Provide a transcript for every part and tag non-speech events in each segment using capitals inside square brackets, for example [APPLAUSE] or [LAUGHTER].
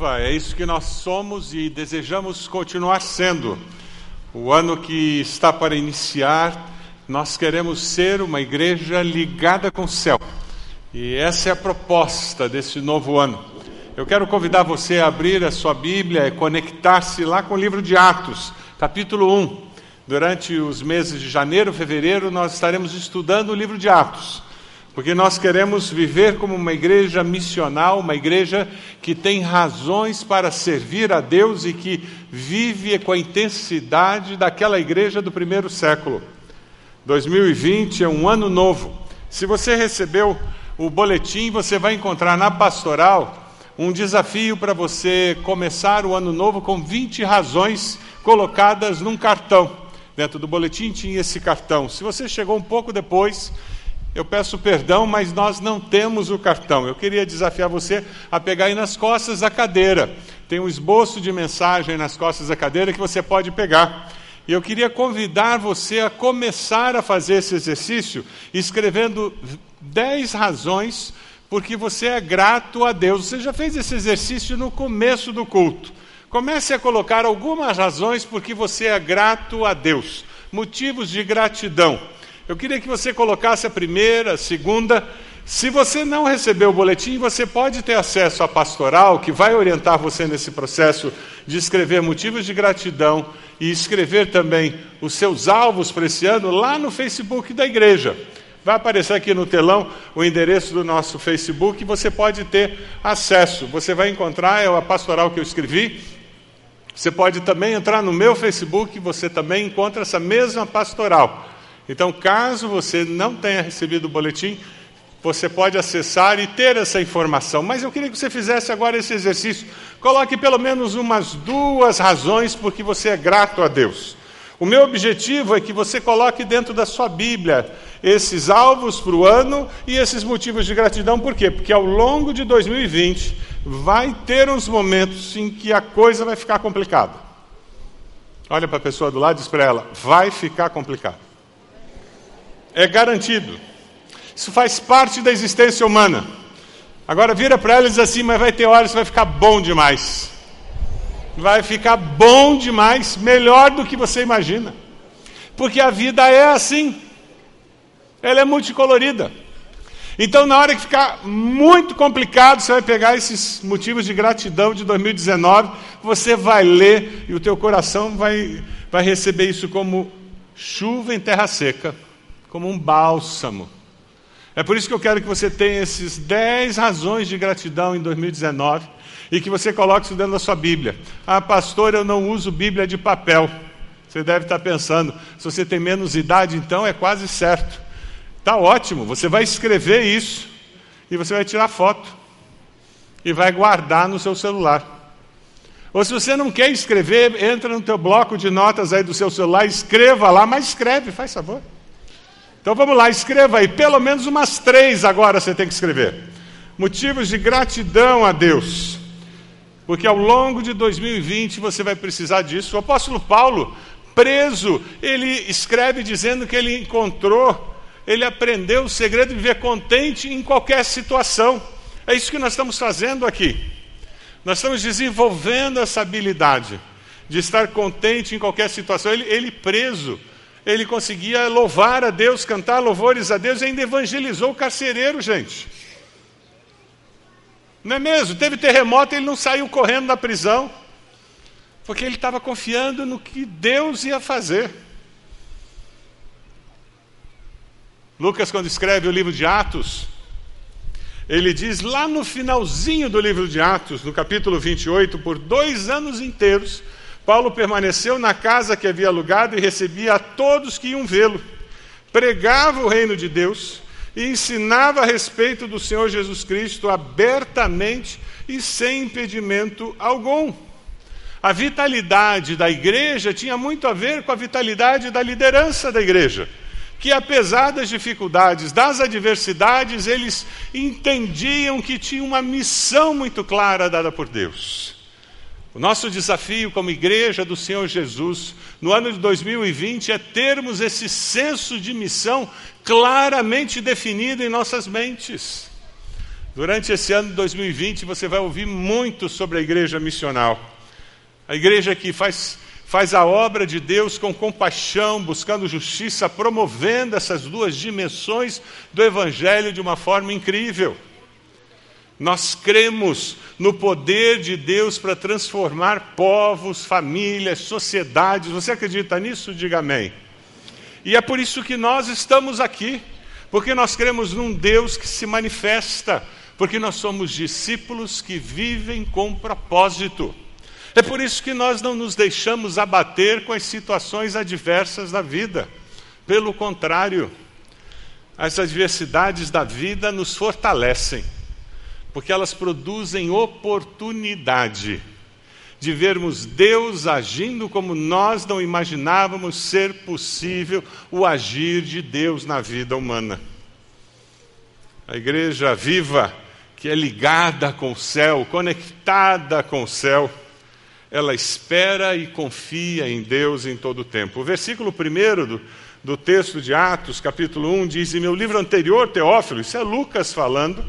É isso que nós somos e desejamos continuar sendo. O ano que está para iniciar, nós queremos ser uma igreja ligada com o céu. E essa é a proposta desse novo ano. Eu quero convidar você a abrir a sua Bíblia e conectar-se lá com o livro de Atos, capítulo 1. Durante os meses de janeiro, fevereiro, nós estaremos estudando o livro de Atos porque nós queremos viver como uma igreja missional, uma igreja que tem razões para servir a Deus e que vive com a intensidade daquela igreja do primeiro século. 2020 é um ano novo. Se você recebeu o boletim, você vai encontrar na pastoral um desafio para você começar o ano novo com 20 razões colocadas num cartão. Dentro do boletim tinha esse cartão. Se você chegou um pouco depois, eu peço perdão, mas nós não temos o cartão. Eu queria desafiar você a pegar aí nas costas da cadeira. Tem um esboço de mensagem nas costas da cadeira que você pode pegar. E eu queria convidar você a começar a fazer esse exercício escrevendo 10 razões porque você é grato a Deus. Você já fez esse exercício no começo do culto. Comece a colocar algumas razões porque você é grato a Deus. Motivos de gratidão. Eu queria que você colocasse a primeira, a segunda. Se você não recebeu o boletim, você pode ter acesso à pastoral, que vai orientar você nesse processo de escrever motivos de gratidão e escrever também os seus alvos para esse ano lá no Facebook da igreja. Vai aparecer aqui no telão o endereço do nosso Facebook você pode ter acesso. Você vai encontrar, é a pastoral que eu escrevi. Você pode também entrar no meu Facebook, você também encontra essa mesma pastoral. Então, caso você não tenha recebido o boletim, você pode acessar e ter essa informação. Mas eu queria que você fizesse agora esse exercício. Coloque pelo menos umas duas razões porque você é grato a Deus. O meu objetivo é que você coloque dentro da sua Bíblia esses alvos para o ano e esses motivos de gratidão. Por quê? Porque ao longo de 2020 vai ter uns momentos em que a coisa vai ficar complicada. Olha para a pessoa do lado e diz para ela: vai ficar complicado é garantido. Isso faz parte da existência humana. Agora vira para ela e diz assim: mas vai ter horas que vai ficar bom demais. Vai ficar bom demais, melhor do que você imagina. Porque a vida é assim. Ela é multicolorida. Então, na hora que ficar muito complicado, você vai pegar esses motivos de gratidão de 2019, você vai ler e o teu coração vai, vai receber isso como chuva em terra seca como um bálsamo. É por isso que eu quero que você tenha esses 10 razões de gratidão em 2019 e que você coloque isso dentro da sua Bíblia. Ah, pastor, eu não uso Bíblia de papel. Você deve estar pensando, se você tem menos idade, então é quase certo. Está ótimo, você vai escrever isso e você vai tirar foto e vai guardar no seu celular. Ou se você não quer escrever, entra no teu bloco de notas aí do seu celular, escreva lá, mas escreve, faz favor. Então vamos lá, escreva aí, pelo menos umas três agora você tem que escrever. Motivos de gratidão a Deus. Porque ao longo de 2020 você vai precisar disso. O apóstolo Paulo, preso, ele escreve dizendo que ele encontrou, ele aprendeu o segredo de viver contente em qualquer situação. É isso que nós estamos fazendo aqui. Nós estamos desenvolvendo essa habilidade de estar contente em qualquer situação. Ele, ele preso, ele conseguia louvar a Deus, cantar louvores a Deus e ainda evangelizou o carcereiro, gente. Não é mesmo? Teve terremoto e ele não saiu correndo da prisão, porque ele estava confiando no que Deus ia fazer. Lucas, quando escreve o livro de Atos, ele diz lá no finalzinho do livro de Atos, no capítulo 28, por dois anos inteiros, Paulo permaneceu na casa que havia alugado e recebia a todos que iam vê-lo. Pregava o reino de Deus e ensinava a respeito do Senhor Jesus Cristo abertamente e sem impedimento algum. A vitalidade da igreja tinha muito a ver com a vitalidade da liderança da igreja, que apesar das dificuldades, das adversidades, eles entendiam que tinha uma missão muito clara dada por Deus. O nosso desafio como igreja do Senhor Jesus no ano de 2020 é termos esse senso de missão claramente definido em nossas mentes. Durante esse ano de 2020, você vai ouvir muito sobre a igreja missional. A igreja que faz, faz a obra de Deus com compaixão, buscando justiça, promovendo essas duas dimensões do Evangelho de uma forma incrível. Nós cremos no poder de Deus para transformar povos, famílias, sociedades. Você acredita nisso? Diga amém. E é por isso que nós estamos aqui, porque nós cremos num Deus que se manifesta, porque nós somos discípulos que vivem com propósito. É por isso que nós não nos deixamos abater com as situações adversas da vida. Pelo contrário, as adversidades da vida nos fortalecem porque elas produzem oportunidade de vermos Deus agindo como nós não imaginávamos ser possível o agir de Deus na vida humana. A igreja viva, que é ligada com o céu, conectada com o céu, ela espera e confia em Deus em todo o tempo. O versículo 1 do, do texto de Atos, capítulo 1, diz: em meu livro anterior, Teófilo, isso é Lucas falando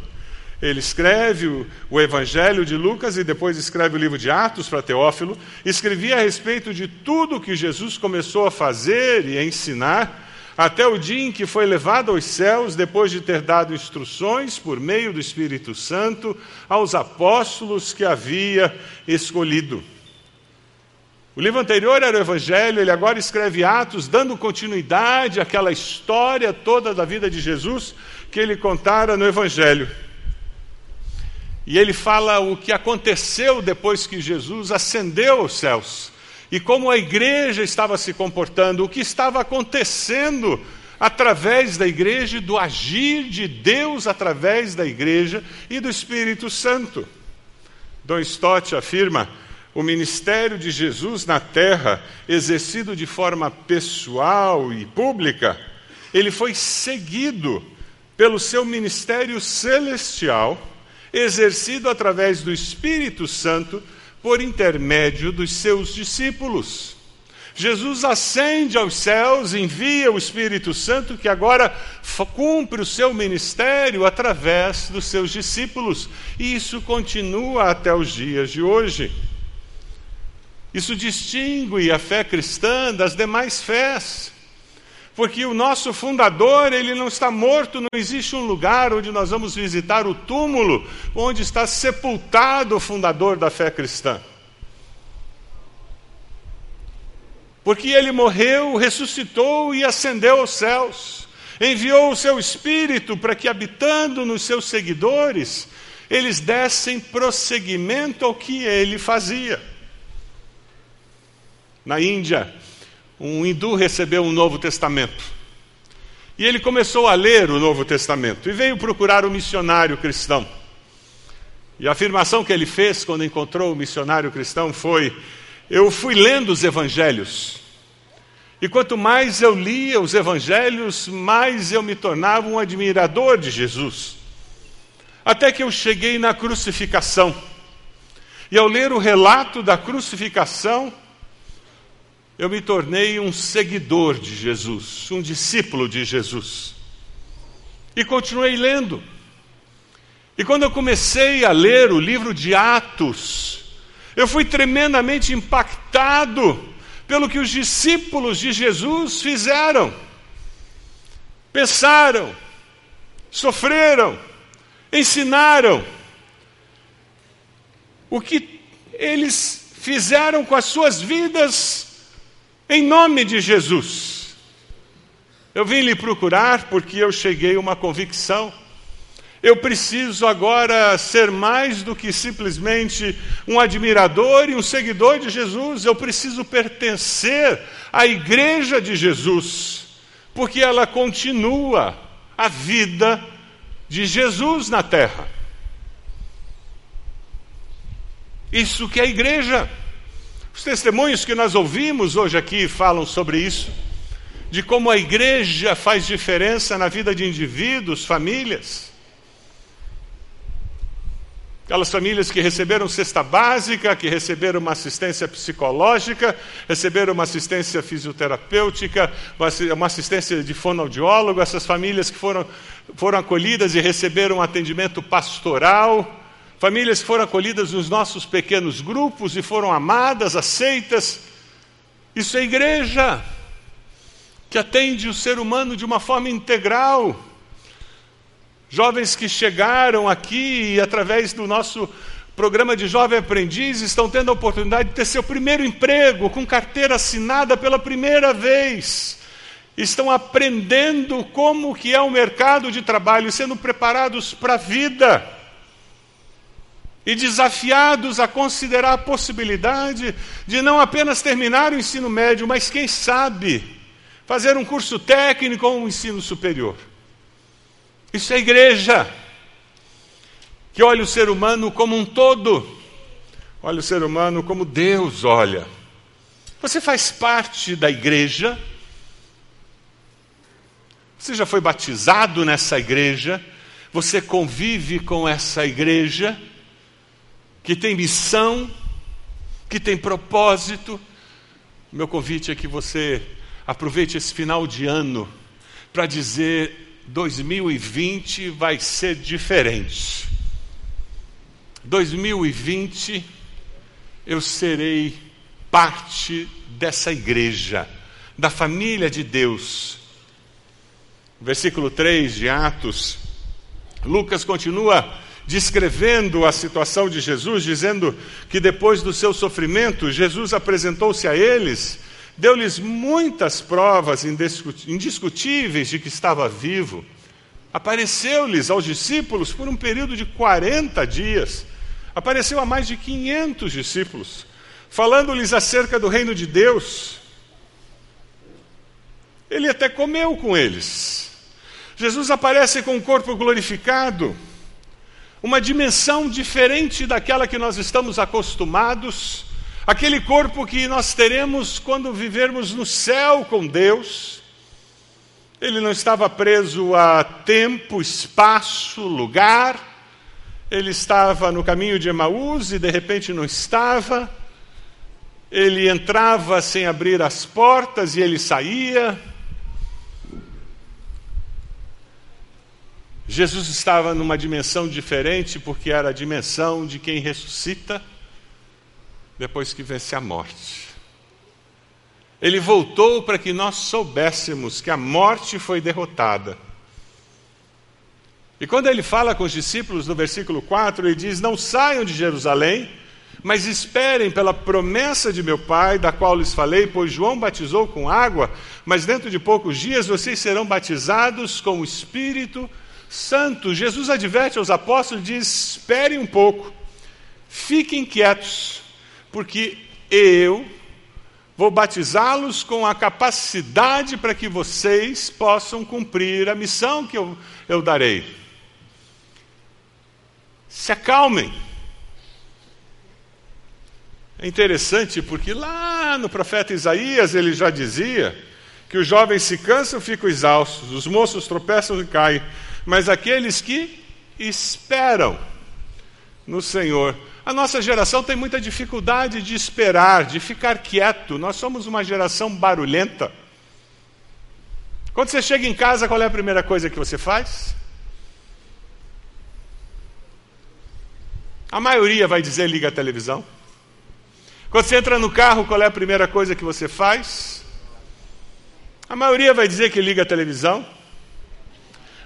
ele escreve o, o, Evangelho de Lucas e depois escreve o livro de Atos para Teófilo. Escrevia a respeito de tudo que Jesus começou a fazer e a ensinar, até o dia em que foi levado aos céus, depois de ter dado instruções por meio do Espírito Santo aos apóstolos que havia escolhido. O livro anterior era o Evangelho, ele agora escreve Atos, dando continuidade àquela história toda da vida de Jesus que ele contara no Evangelho. E ele fala o que aconteceu depois que Jesus ascendeu aos céus e como a igreja estava se comportando, o que estava acontecendo através da igreja do agir de Deus através da igreja e do Espírito Santo. Don Stott afirma: o ministério de Jesus na terra, exercido de forma pessoal e pública, ele foi seguido pelo seu ministério celestial exercido através do Espírito Santo por intermédio dos seus discípulos. Jesus ascende aos céus, envia o Espírito Santo, que agora cumpre o seu ministério através dos seus discípulos, e isso continua até os dias de hoje. Isso distingue a fé cristã das demais fés porque o nosso fundador, ele não está morto, não existe um lugar onde nós vamos visitar o túmulo onde está sepultado o fundador da fé cristã. Porque ele morreu, ressuscitou e ascendeu aos céus. Enviou o seu espírito para que, habitando nos seus seguidores, eles dessem prosseguimento ao que ele fazia. Na Índia, um hindu recebeu um Novo Testamento. E ele começou a ler o Novo Testamento e veio procurar um missionário cristão. E a afirmação que ele fez quando encontrou o missionário cristão foi: Eu fui lendo os evangelhos. E quanto mais eu lia os evangelhos, mais eu me tornava um admirador de Jesus. Até que eu cheguei na crucificação. E ao ler o relato da crucificação, eu me tornei um seguidor de Jesus, um discípulo de Jesus. E continuei lendo. E quando eu comecei a ler o livro de Atos, eu fui tremendamente impactado pelo que os discípulos de Jesus fizeram. Pensaram, sofreram, ensinaram. O que eles fizeram com as suas vidas em nome de Jesus. Eu vim lhe procurar porque eu cheguei a uma convicção. Eu preciso agora ser mais do que simplesmente um admirador e um seguidor de Jesus. Eu preciso pertencer à igreja de Jesus, porque ela continua a vida de Jesus na terra. Isso que é a igreja. Os testemunhos que nós ouvimos hoje aqui falam sobre isso, de como a igreja faz diferença na vida de indivíduos, famílias. Aquelas famílias que receberam cesta básica, que receberam uma assistência psicológica, receberam uma assistência fisioterapêutica, uma assistência de fonoaudiólogo, essas famílias que foram, foram acolhidas e receberam um atendimento pastoral, famílias foram acolhidas nos nossos pequenos grupos e foram amadas, aceitas. Isso é igreja que atende o ser humano de uma forma integral. Jovens que chegaram aqui e, através do nosso programa de jovem aprendiz, estão tendo a oportunidade de ter seu primeiro emprego, com carteira assinada pela primeira vez. Estão aprendendo como que é o mercado de trabalho, sendo preparados para a vida. E desafiados a considerar a possibilidade de não apenas terminar o ensino médio, mas quem sabe fazer um curso técnico ou um ensino superior. Isso é igreja que olha o ser humano como um todo, olha o ser humano como Deus olha. Você faz parte da igreja, você já foi batizado nessa igreja, você convive com essa igreja, que tem missão, que tem propósito. Meu convite é que você aproveite esse final de ano para dizer 2020 vai ser diferente. 2020 eu serei parte dessa igreja, da família de Deus. Versículo 3 de Atos, Lucas continua descrevendo a situação de Jesus, dizendo que depois do seu sofrimento, Jesus apresentou-se a eles deu-lhes muitas provas indiscutíveis de que estava vivo. Apareceu-lhes aos discípulos por um período de 40 dias. Apareceu a mais de 500 discípulos, falando-lhes acerca do reino de Deus. Ele até comeu com eles. Jesus aparece com um corpo glorificado, uma dimensão diferente daquela que nós estamos acostumados aquele corpo que nós teremos quando vivermos no céu com Deus. Ele não estava preso a tempo, espaço, lugar. Ele estava no caminho de Emaús e de repente não estava. Ele entrava sem abrir as portas e ele saía. Jesus estava numa dimensão diferente porque era a dimensão de quem ressuscita depois que vence a morte. Ele voltou para que nós soubéssemos que a morte foi derrotada. E quando ele fala com os discípulos no versículo 4, ele diz: Não saiam de Jerusalém, mas esperem pela promessa de meu Pai, da qual lhes falei, pois João batizou com água, mas dentro de poucos dias vocês serão batizados com o Espírito Santo. Jesus adverte aos apóstolos diz: Esperem um pouco, fiquem quietos porque eu vou batizá-los com a capacidade para que vocês possam cumprir a missão que eu, eu darei. Se acalmem. É interessante porque lá no profeta Isaías ele já dizia que os jovens se cansam e ficam exaustos, os moços tropeçam e caem, mas aqueles que esperam no Senhor a nossa geração tem muita dificuldade de esperar, de ficar quieto. Nós somos uma geração barulhenta. Quando você chega em casa, qual é a primeira coisa que você faz? A maioria vai dizer liga a televisão. Quando você entra no carro, qual é a primeira coisa que você faz? A maioria vai dizer que liga a televisão.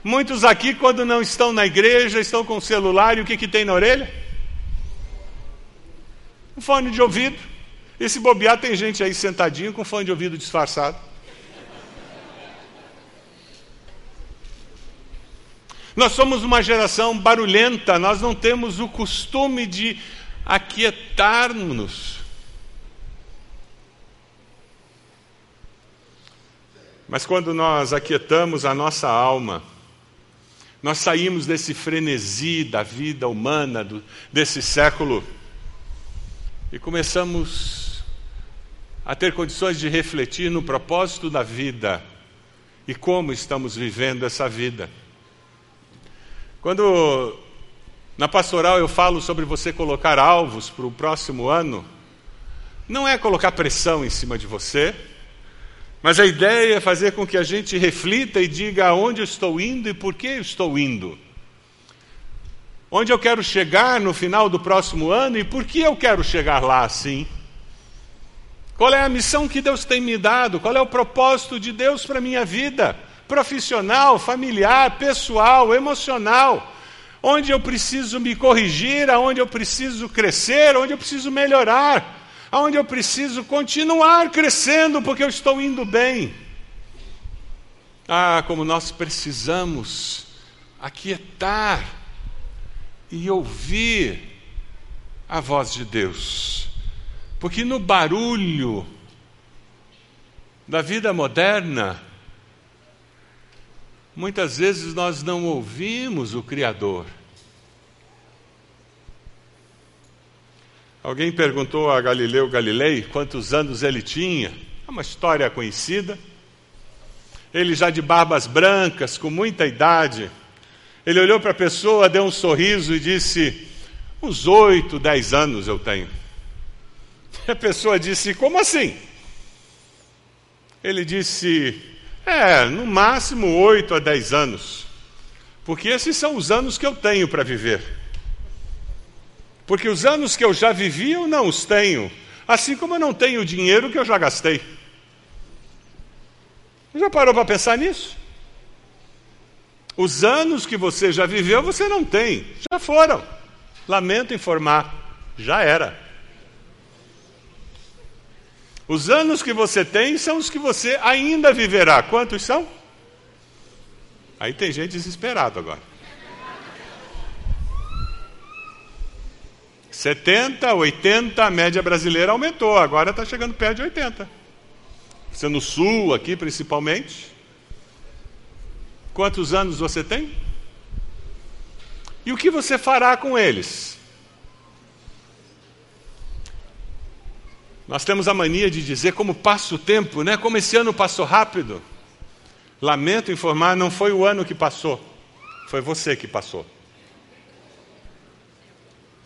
Muitos aqui, quando não estão na igreja, estão com o celular e o que, que tem na orelha? Um fone de ouvido. E se bobear, tem gente aí sentadinho com fone de ouvido disfarçado. Nós somos uma geração barulhenta, nós não temos o costume de aquietar-nos. Mas quando nós aquietamos a nossa alma, nós saímos desse frenesi da vida humana, do, desse século e começamos a ter condições de refletir no propósito da vida e como estamos vivendo essa vida. Quando Na pastoral eu falo sobre você colocar alvos para o próximo ano. Não é colocar pressão em cima de você, mas a ideia é fazer com que a gente reflita e diga aonde eu estou indo e por que eu estou indo. Onde eu quero chegar no final do próximo ano e por que eu quero chegar lá assim. Qual é a missão que Deus tem me dado? Qual é o propósito de Deus para a minha vida? Profissional, familiar, pessoal, emocional onde eu preciso me corrigir, aonde eu preciso crescer, onde eu preciso melhorar, aonde eu preciso continuar crescendo porque eu estou indo bem. Ah, como nós precisamos aquietar e ouvir a voz de Deus. Porque no barulho da vida moderna, Muitas vezes nós não ouvimos o Criador. Alguém perguntou a Galileu Galilei quantos anos ele tinha. É uma história conhecida. Ele já de barbas brancas, com muita idade. Ele olhou para a pessoa, deu um sorriso e disse: Uns oito, dez anos eu tenho. A pessoa disse: Como assim? Ele disse: é, no máximo 8 a 10 anos. Porque esses são os anos que eu tenho para viver. Porque os anos que eu já vivi, eu não os tenho. Assim como eu não tenho o dinheiro que eu já gastei. Já parou para pensar nisso? Os anos que você já viveu, você não tem. Já foram. Lamento informar. Já era. Os anos que você tem são os que você ainda viverá. Quantos são? Aí tem gente desesperado agora. 70, 80, a média brasileira aumentou, agora está chegando perto de 80. Você no sul, aqui principalmente. Quantos anos você tem? E o que você fará com eles? Nós temos a mania de dizer como passa o tempo, né? Como esse ano passou rápido. Lamento informar, não foi o ano que passou, foi você que passou.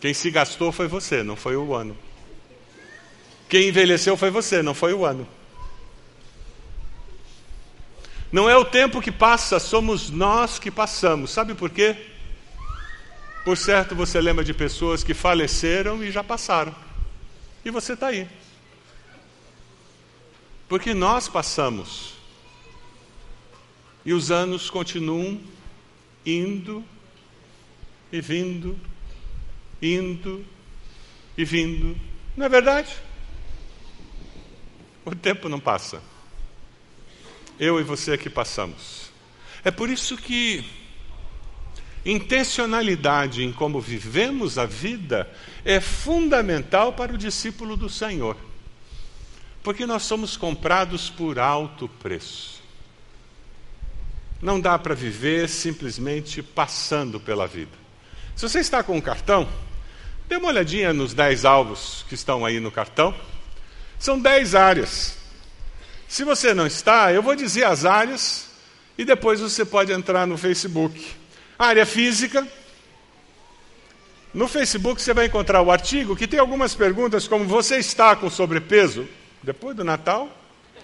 Quem se gastou foi você, não foi o ano. Quem envelheceu foi você, não foi o ano. Não é o tempo que passa, somos nós que passamos. Sabe por quê? Por certo, você lembra de pessoas que faleceram e já passaram. E você está aí. Porque nós passamos. E os anos continuam indo e vindo, indo e vindo. Não é verdade? O tempo não passa. Eu e você aqui passamos. É por isso que intencionalidade em como vivemos a vida é fundamental para o discípulo do Senhor. Porque nós somos comprados por alto preço. Não dá para viver simplesmente passando pela vida. Se você está com um cartão, dê uma olhadinha nos 10 alvos que estão aí no cartão. São 10 áreas. Se você não está, eu vou dizer as áreas e depois você pode entrar no Facebook. área física. No Facebook você vai encontrar o artigo que tem algumas perguntas como você está com sobrepeso? Depois do Natal,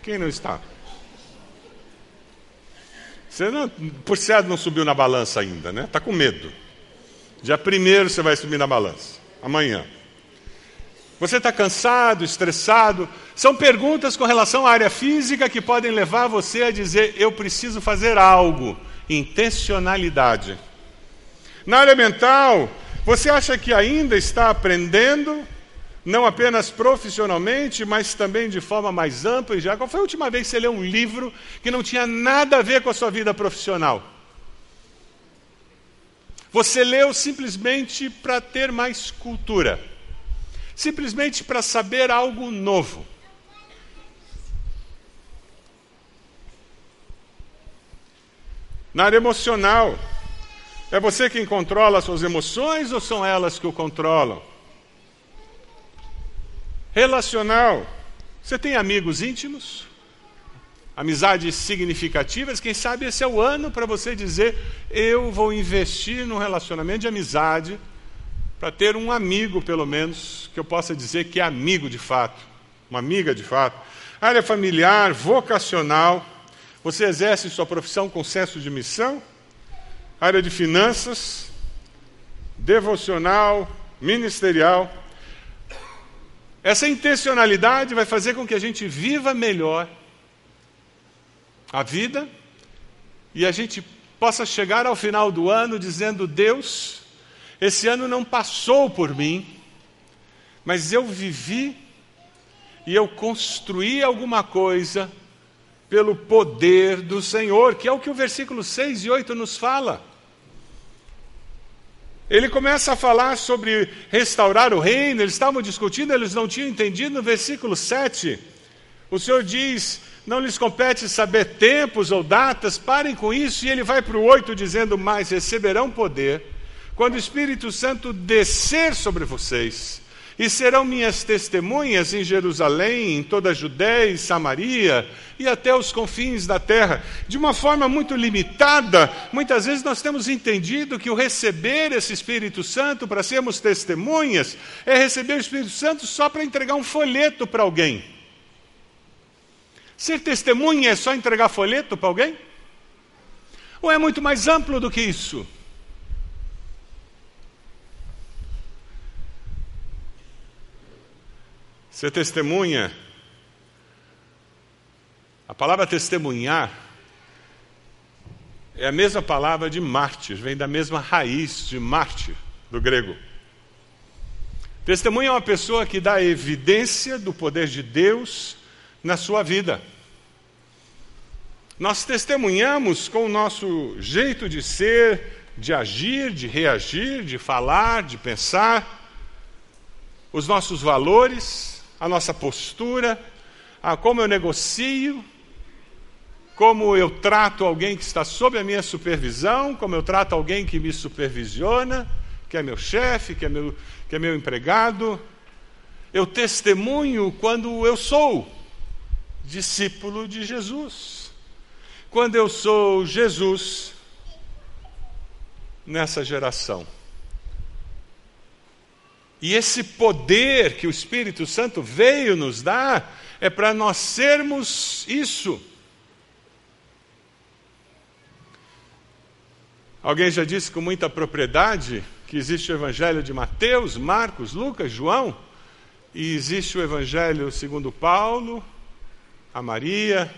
quem não está? Você não, por certo não subiu na balança ainda, né? Está com medo. Dia primeiro você vai subir na balança. Amanhã. Você está cansado, estressado? São perguntas com relação à área física que podem levar você a dizer: eu preciso fazer algo. Intencionalidade. Na área mental, você acha que ainda está aprendendo não apenas profissionalmente, mas também de forma mais ampla e já. Qual foi a última vez que você leu um livro que não tinha nada a ver com a sua vida profissional? Você leu simplesmente para ter mais cultura, simplesmente para saber algo novo. Na área emocional, é você quem controla as suas emoções ou são elas que o controlam? Relacional. Você tem amigos íntimos? Amizades significativas? Quem sabe esse é o ano para você dizer: eu vou investir num relacionamento de amizade para ter um amigo, pelo menos, que eu possa dizer que é amigo de fato, uma amiga de fato. Área familiar, vocacional, você exerce sua profissão com senso de missão? Área de finanças, devocional, ministerial. Essa intencionalidade vai fazer com que a gente viva melhor a vida e a gente possa chegar ao final do ano dizendo: Deus, esse ano não passou por mim, mas eu vivi e eu construí alguma coisa pelo poder do Senhor, que é o que o versículo 6 e 8 nos fala. Ele começa a falar sobre restaurar o reino, eles estavam discutindo, eles não tinham entendido no versículo 7. O Senhor diz: não lhes compete saber tempos ou datas, parem com isso, e ele vai para o 8 dizendo: Mas receberão poder quando o Espírito Santo descer sobre vocês e serão minhas testemunhas em Jerusalém, em toda a Judéia e Samaria e até os confins da terra. De uma forma muito limitada, muitas vezes nós temos entendido que o receber esse Espírito Santo para sermos testemunhas é receber o Espírito Santo só para entregar um folheto para alguém. Ser testemunha é só entregar folheto para alguém? Ou é muito mais amplo do que isso? Ser testemunha, a palavra testemunhar é a mesma palavra de mártir, vem da mesma raiz de mártir, do grego. Testemunha é uma pessoa que dá evidência do poder de Deus na sua vida. Nós testemunhamos com o nosso jeito de ser, de agir, de reagir, de falar, de pensar, os nossos valores, a nossa postura, a como eu negocio, como eu trato alguém que está sob a minha supervisão, como eu trato alguém que me supervisiona, que é meu chefe, que é meu, que é meu empregado. Eu testemunho quando eu sou discípulo de Jesus. Quando eu sou Jesus nessa geração. E esse poder que o Espírito Santo veio nos dar é para nós sermos isso. Alguém já disse com muita propriedade que existe o Evangelho de Mateus, Marcos, Lucas, João, e existe o Evangelho segundo Paulo, a Maria,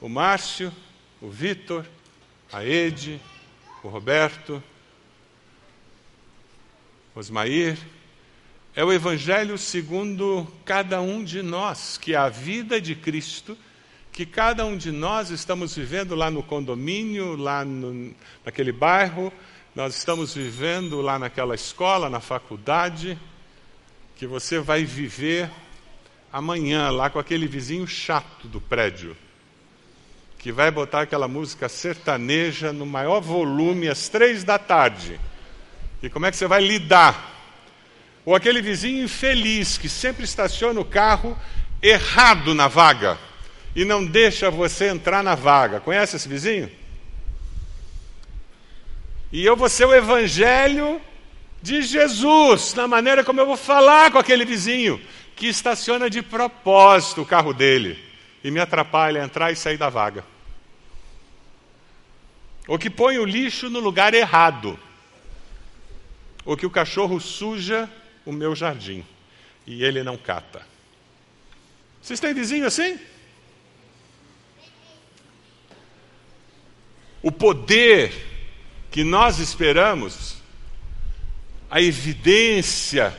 o Márcio, o Vitor, a Ede, o Roberto, Osmair, é o Evangelho segundo cada um de nós, que é a vida de Cristo, que cada um de nós estamos vivendo lá no condomínio, lá no, naquele bairro, nós estamos vivendo lá naquela escola, na faculdade, que você vai viver amanhã lá com aquele vizinho chato do prédio, que vai botar aquela música sertaneja no maior volume às três da tarde e como é que você vai lidar? Ou aquele vizinho infeliz que sempre estaciona o carro errado na vaga e não deixa você entrar na vaga. Conhece esse vizinho? E eu vou ser o evangelho de Jesus, na maneira como eu vou falar com aquele vizinho que estaciona de propósito o carro dele e me atrapalha a entrar e sair da vaga. Ou que põe o lixo no lugar errado ou que o cachorro suja o meu jardim e ele não cata. Vocês têm vizinho assim? O poder que nós esperamos, a evidência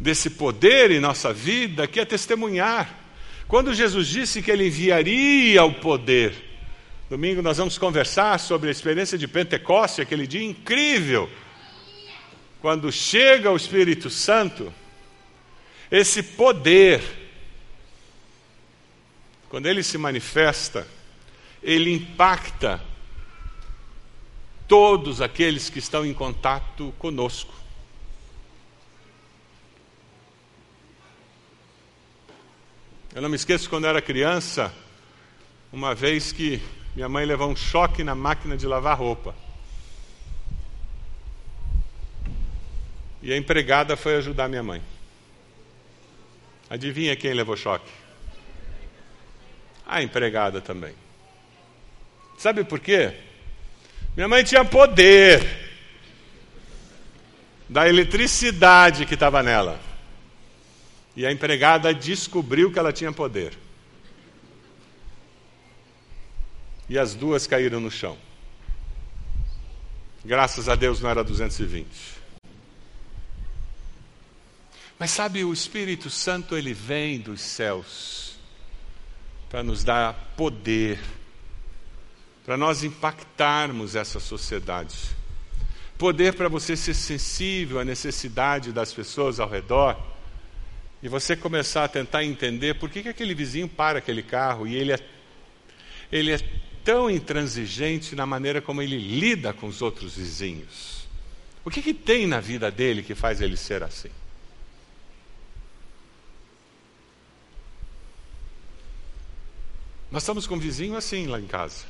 desse poder em nossa vida, que é testemunhar. Quando Jesus disse que ele enviaria o poder, domingo nós vamos conversar sobre a experiência de Pentecoste, aquele dia incrível quando chega o Espírito Santo, esse poder, quando ele se manifesta, ele impacta todos aqueles que estão em contato conosco. Eu não me esqueço quando era criança, uma vez que minha mãe levou um choque na máquina de lavar roupa. E a empregada foi ajudar minha mãe. Adivinha quem levou choque? A empregada também. Sabe por quê? Minha mãe tinha poder da eletricidade que estava nela. E a empregada descobriu que ela tinha poder. E as duas caíram no chão. Graças a Deus não era 220. Mas sabe, o Espírito Santo ele vem dos céus para nos dar poder para nós impactarmos essa sociedade. Poder para você ser sensível à necessidade das pessoas ao redor e você começar a tentar entender por que, que aquele vizinho para aquele carro e ele é, ele é tão intransigente na maneira como ele lida com os outros vizinhos. O que, que tem na vida dele que faz ele ser assim? Nós estamos com um vizinho assim lá em casa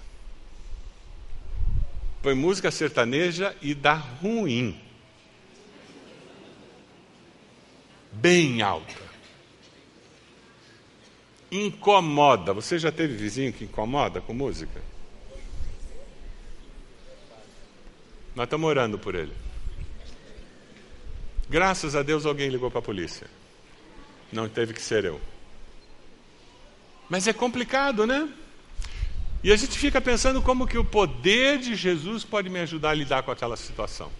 põe música sertaneja e dá ruim. Bem alta. Incomoda. Você já teve vizinho que incomoda com música? Nós estamos orando por ele. Graças a Deus alguém ligou para a polícia. Não teve que ser eu. Mas é complicado, né? E a gente fica pensando como que o poder de Jesus pode me ajudar a lidar com aquela situação.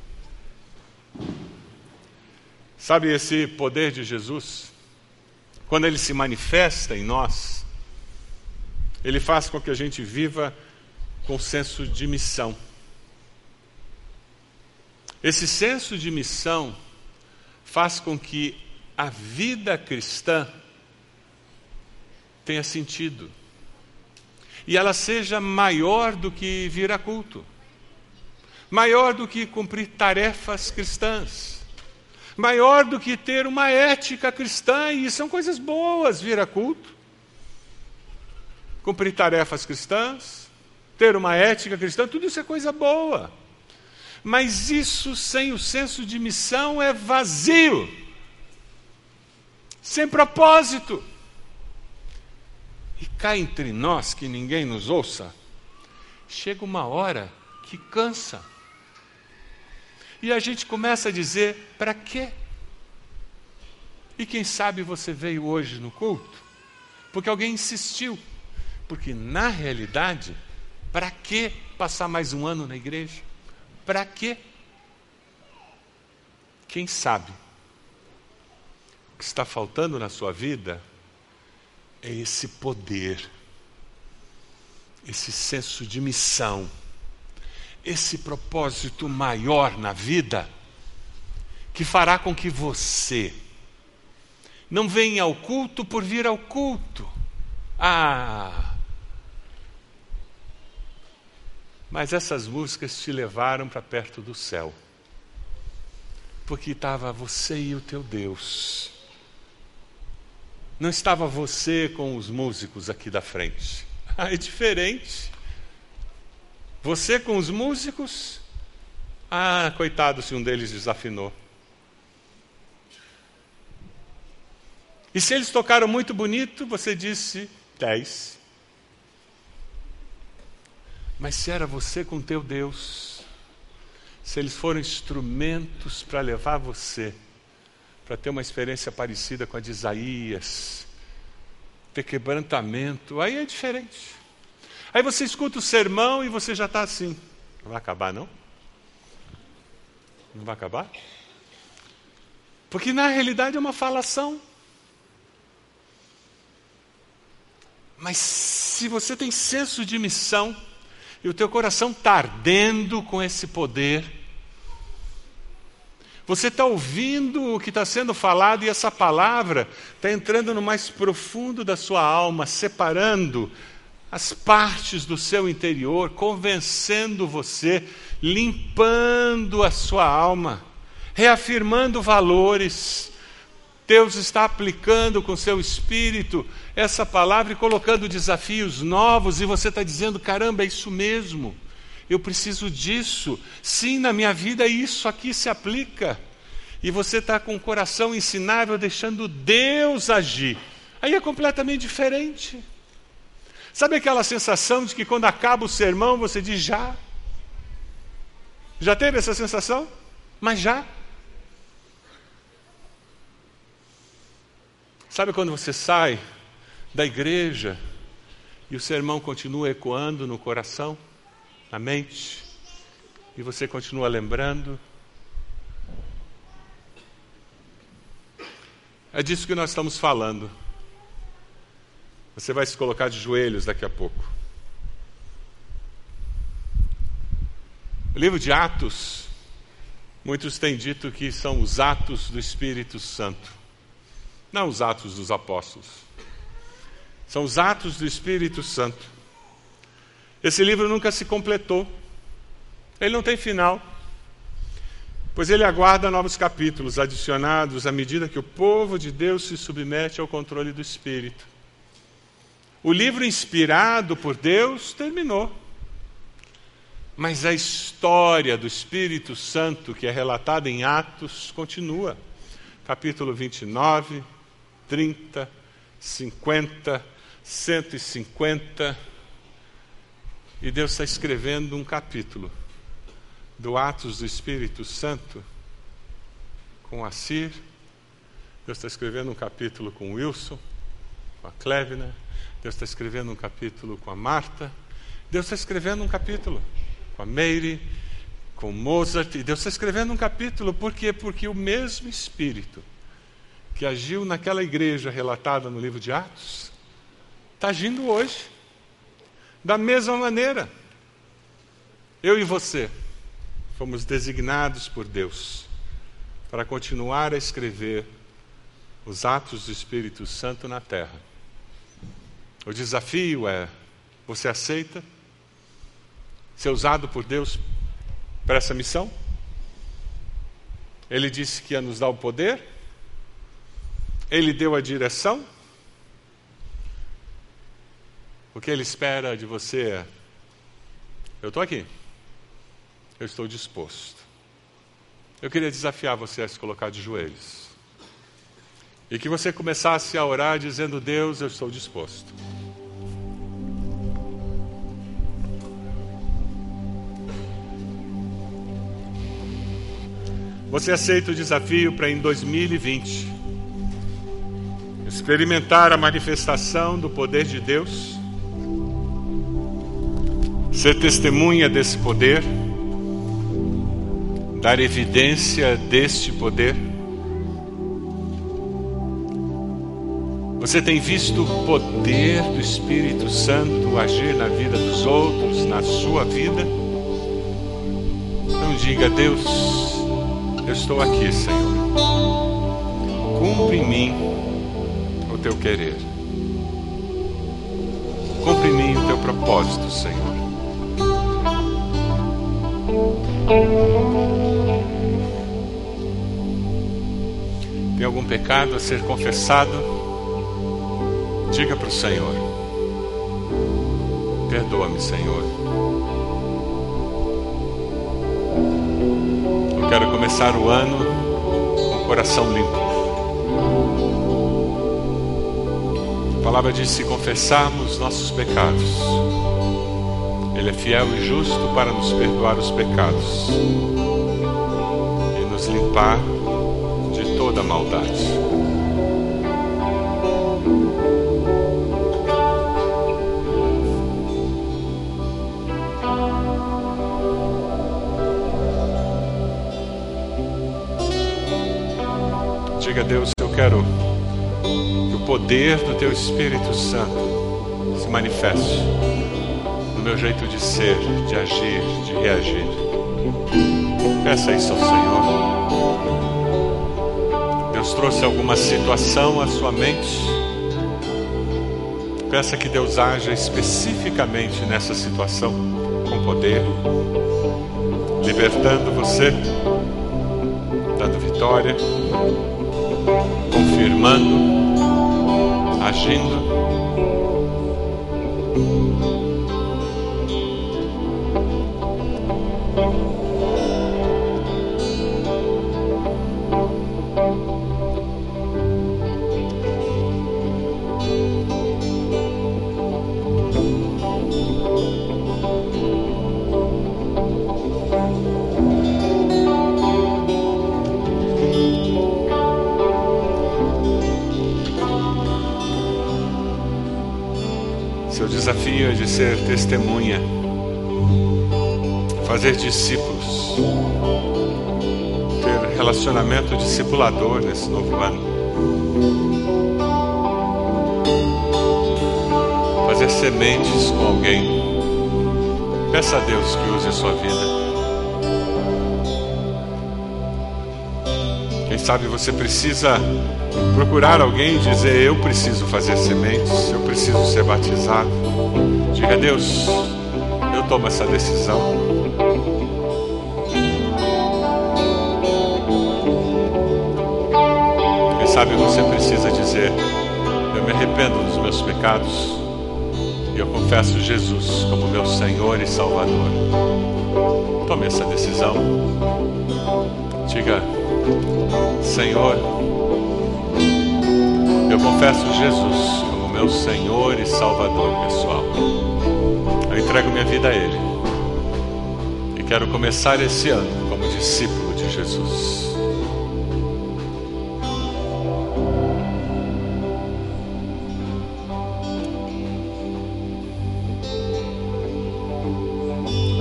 Sabe esse poder de Jesus? Quando ele se manifesta em nós, ele faz com que a gente viva com senso de missão. Esse senso de missão faz com que a vida cristã tenha sentido e ela seja maior do que vir a culto, maior do que cumprir tarefas cristãs, maior do que ter uma ética cristã, e são coisas boas vir a culto, cumprir tarefas cristãs, ter uma ética cristã, tudo isso é coisa boa. Mas isso sem o senso de missão é vazio, sem propósito e cá entre nós, que ninguém nos ouça, chega uma hora que cansa. E a gente começa a dizer: para quê? E quem sabe você veio hoje no culto porque alguém insistiu. Porque na realidade, para que passar mais um ano na igreja? Para quê? Quem sabe o que está faltando na sua vida é esse poder, esse senso de missão, esse propósito maior na vida, que fará com que você não venha ao culto por vir ao culto. Ah! Mas essas músicas te levaram para perto do céu. Porque estava você e o teu Deus não estava você com os músicos aqui da frente. [LAUGHS] Ah, é diferente. Você com os músicos? Ah, coitado se um deles desafinou. E se eles tocaram muito bonito, você disse dez. Mas se era você com teu Deus, se eles foram instrumentos para levar você para ter uma experiência parecida com a de Isaías, ter quebrantamento, aí é diferente. Aí você escuta o sermão e você já está assim. Não vai acabar, não? Não vai acabar? Porque na realidade é uma falação. Mas se você tem senso de missão e o teu coração está ardendo com esse poder, você está ouvindo o que está sendo falado e essa palavra está entrando no mais profundo da sua alma, separando as partes do seu interior, convencendo você, limpando a sua alma, reafirmando valores. Deus está aplicando com seu espírito essa palavra e colocando desafios novos, e você está dizendo: caramba, é isso mesmo eu preciso disso. Sim, na minha vida isso aqui se aplica. e você está com o coração ensinável, deixando Deus agir. Aí é completamente diferente. Sabe aquela sensação de que quando acaba o sermão você diz já? Já teve essa sensação? Mas já? Sabe quando você sai da igreja e o sermão continua ecoando no coração, na mente, e você continua lembrando? É disso que nós estamos falando. Você vai se colocar de joelhos daqui a pouco. O livro de Atos, muitos têm dito que são os atos do Espírito Santo, não os atos dos apóstolos. São os atos do Espírito Santo. Esse livro nunca se completou, ele não tem final pois ele aguarda novos capítulos adicionados à medida que o povo de Deus se submete ao controle do Espírito. O livro inspirado por Deus terminou. Mas a história do Espírito Santo, que é relatada em Atos, continua. Capítulo 29, 30, 50, 150. E Deus está escrevendo um capítulo do Atos do Espírito Santo com a Cir. Deus está escrevendo um capítulo com Wilson, com a Clevina. Deus está escrevendo um capítulo com a Marta. Deus está escrevendo um capítulo com a Meire, com Mozart. E Deus está escrevendo um capítulo, por quê? Porque o mesmo Espírito que agiu naquela igreja relatada no livro de Atos está agindo hoje. Da mesma maneira. Eu e você fomos designados por Deus para continuar a escrever os atos do Espírito Santo na terra. O desafio é: você aceita ser usado por Deus para essa missão? Ele disse que ia nos dar o poder, ele deu a direção. O que ele espera de você é: eu estou aqui eu estou disposto. Eu queria desafiar você a se colocar de joelhos. E que você começasse a orar dizendo: Deus, eu estou disposto. Você aceita o desafio para em 2020 experimentar a manifestação do poder de Deus, ser testemunha desse poder dar evidência deste poder? Você tem visto o poder do Espírito Santo agir na vida dos outros, na sua vida? Não diga, Deus, eu estou aqui, Senhor. Cumpre em mim o teu querer. Cumpre em mim o teu propósito, Senhor. Tem algum pecado a ser confessado? Diga para o Senhor: Perdoa-me, Senhor. Eu quero começar o ano com o coração limpo. A palavra diz: se confessarmos nossos pecados, Ele é fiel e justo para nos perdoar os pecados e nos limpar toda maldade. Diga Deus, eu quero que o poder do Teu Espírito Santo se manifeste no meu jeito de ser, de agir, de reagir. Peça isso ao Senhor. Deus trouxe alguma situação à sua mente, peça que Deus haja especificamente nessa situação, com poder, libertando você, dando vitória, confirmando, agindo. Discipulador nesse novo ano. Fazer sementes com alguém. Peça a Deus que use a sua vida. Quem sabe você precisa procurar alguém e dizer: Eu preciso fazer sementes, eu preciso ser batizado. Diga a Deus, eu tomo essa decisão. Sabe você precisa dizer: Eu me arrependo dos meus pecados e eu confesso Jesus como meu Senhor e Salvador. Tome essa decisão. Diga, Senhor, eu confesso Jesus como meu Senhor e Salvador pessoal. Eu entrego minha vida a Ele e quero começar esse ano como discípulo de Jesus.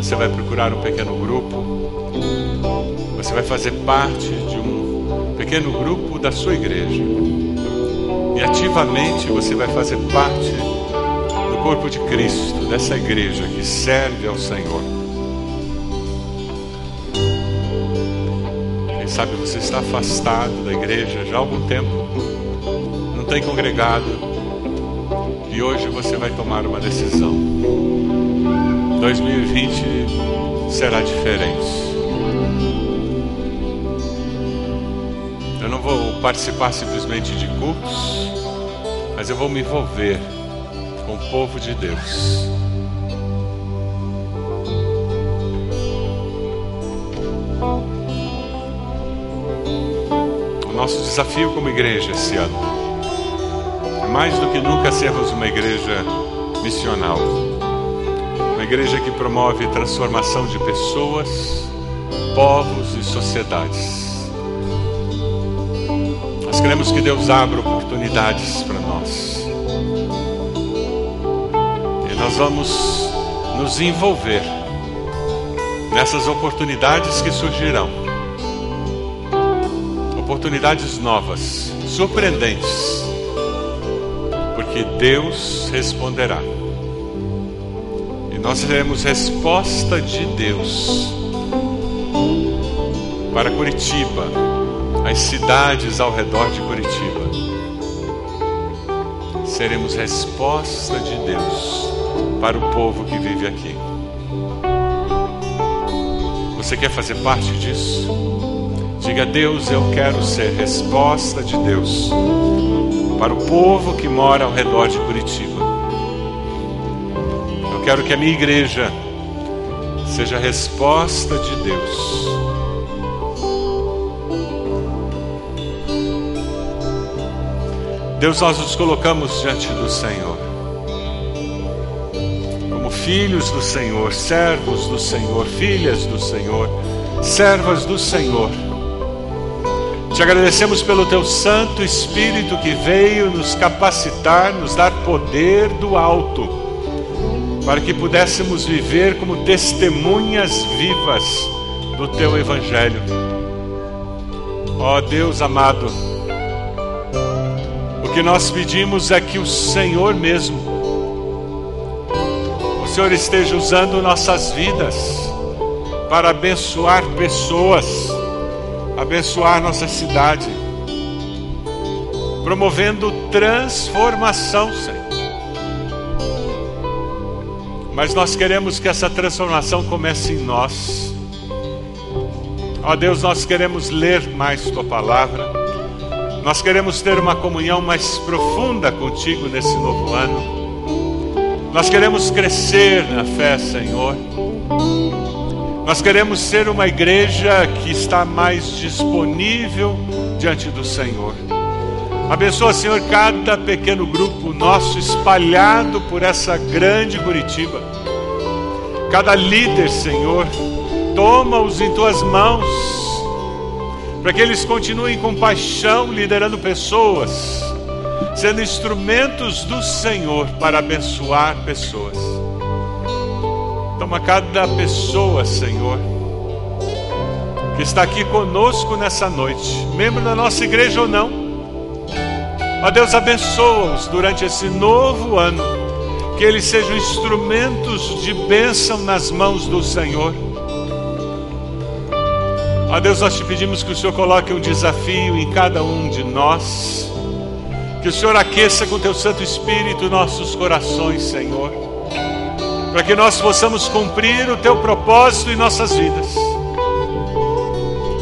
Você vai procurar um pequeno grupo, você vai fazer parte de um pequeno grupo da sua igreja. E ativamente você vai fazer parte do corpo de Cristo, dessa igreja que serve ao Senhor. Quem sabe você está afastado da igreja já há algum tempo, não tem congregado, e hoje você vai tomar uma decisão. 2020 será diferente. Eu não vou participar simplesmente de cultos, mas eu vou me envolver com o povo de Deus. O nosso desafio como igreja esse ano é mais do que nunca sermos uma igreja missional. Igreja que promove transformação de pessoas, povos e sociedades. Nós queremos que Deus abra oportunidades para nós. E nós vamos nos envolver nessas oportunidades que surgirão. Oportunidades novas, surpreendentes. Porque Deus responderá. Nós teremos resposta de Deus para Curitiba, as cidades ao redor de Curitiba. Seremos resposta de Deus para o povo que vive aqui. Você quer fazer parte disso? Diga a Deus: Eu quero ser resposta de Deus para o povo que mora ao redor de Curitiba. Quero que a minha igreja seja a resposta de Deus. Deus, nós nos colocamos diante do Senhor, como filhos do Senhor, servos do Senhor, filhas do Senhor, servas do Senhor. Te agradecemos pelo Teu Santo Espírito que veio nos capacitar, nos dar poder do alto, para que pudéssemos viver como testemunhas vivas do Teu Evangelho. Ó oh, Deus amado, o que nós pedimos é que o Senhor mesmo, o Senhor esteja usando nossas vidas para abençoar pessoas, abençoar nossa cidade, promovendo transformação, Senhor. Mas nós queremos que essa transformação comece em nós. Ó Deus, nós queremos ler mais Tua palavra. Nós queremos ter uma comunhão mais profunda contigo nesse novo ano. Nós queremos crescer na fé, Senhor. Nós queremos ser uma igreja que está mais disponível diante do Senhor. Abençoa, Senhor, cada pequeno grupo nosso espalhado por essa grande Curitiba. Cada líder, Senhor, toma-os em tuas mãos para que eles continuem com paixão liderando pessoas, sendo instrumentos do Senhor para abençoar pessoas. Toma cada pessoa, Senhor, que está aqui conosco nessa noite, membro da nossa igreja ou não. Ó Deus, abençoa-os durante esse novo ano, que eles sejam instrumentos de bênção nas mãos do Senhor. Ó Deus, nós te pedimos que o Senhor coloque um desafio em cada um de nós, que o Senhor aqueça com teu Santo Espírito nossos corações, Senhor, para que nós possamos cumprir o teu propósito em nossas vidas.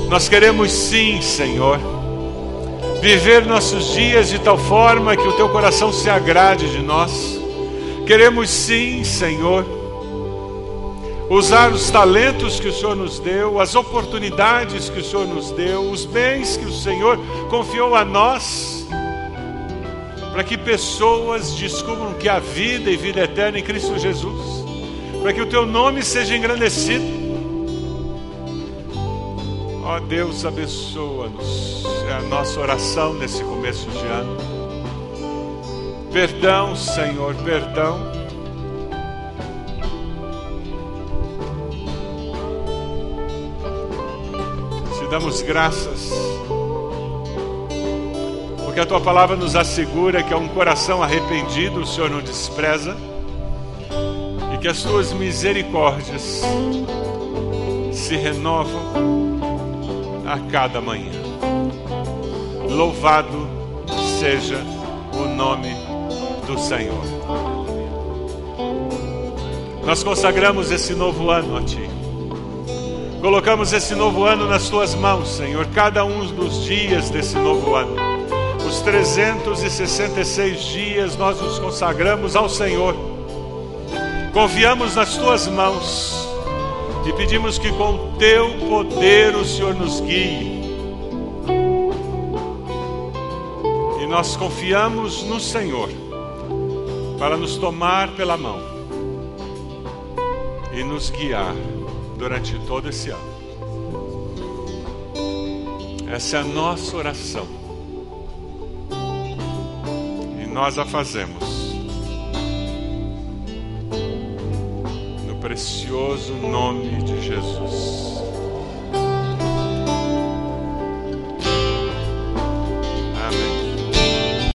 Nós queremos sim, Senhor, viver nossos dias de tal forma que o teu coração se agrade de nós. Queremos sim, Senhor, usar os talentos que o Senhor nos deu, as oportunidades que o Senhor nos deu, os bens que o Senhor confiou a nós, para que pessoas descubram que há vida e vida eterna em Cristo Jesus, para que o teu nome seja engrandecido. Ó oh, Deus, abençoa-nos. É a nossa oração nesse começo de ano. Perdão, Senhor, perdão. Te damos graças, porque a tua palavra nos assegura que é um coração arrependido o Senhor não despreza e que as tuas misericórdias se renovam a cada manhã. Louvado seja o nome do Senhor. Nós consagramos esse novo ano a Ti. Colocamos esse novo ano nas Tuas mãos, Senhor, cada um dos dias desse novo ano. Os 366 dias nós nos consagramos ao Senhor. Confiamos nas Tuas mãos e pedimos que com teu poder o Senhor nos guie. E nós confiamos no Senhor para nos tomar pela mão e nos guiar durante todo esse ano. Essa é a nossa oração. E nós a fazemos precioso nome de Jesus.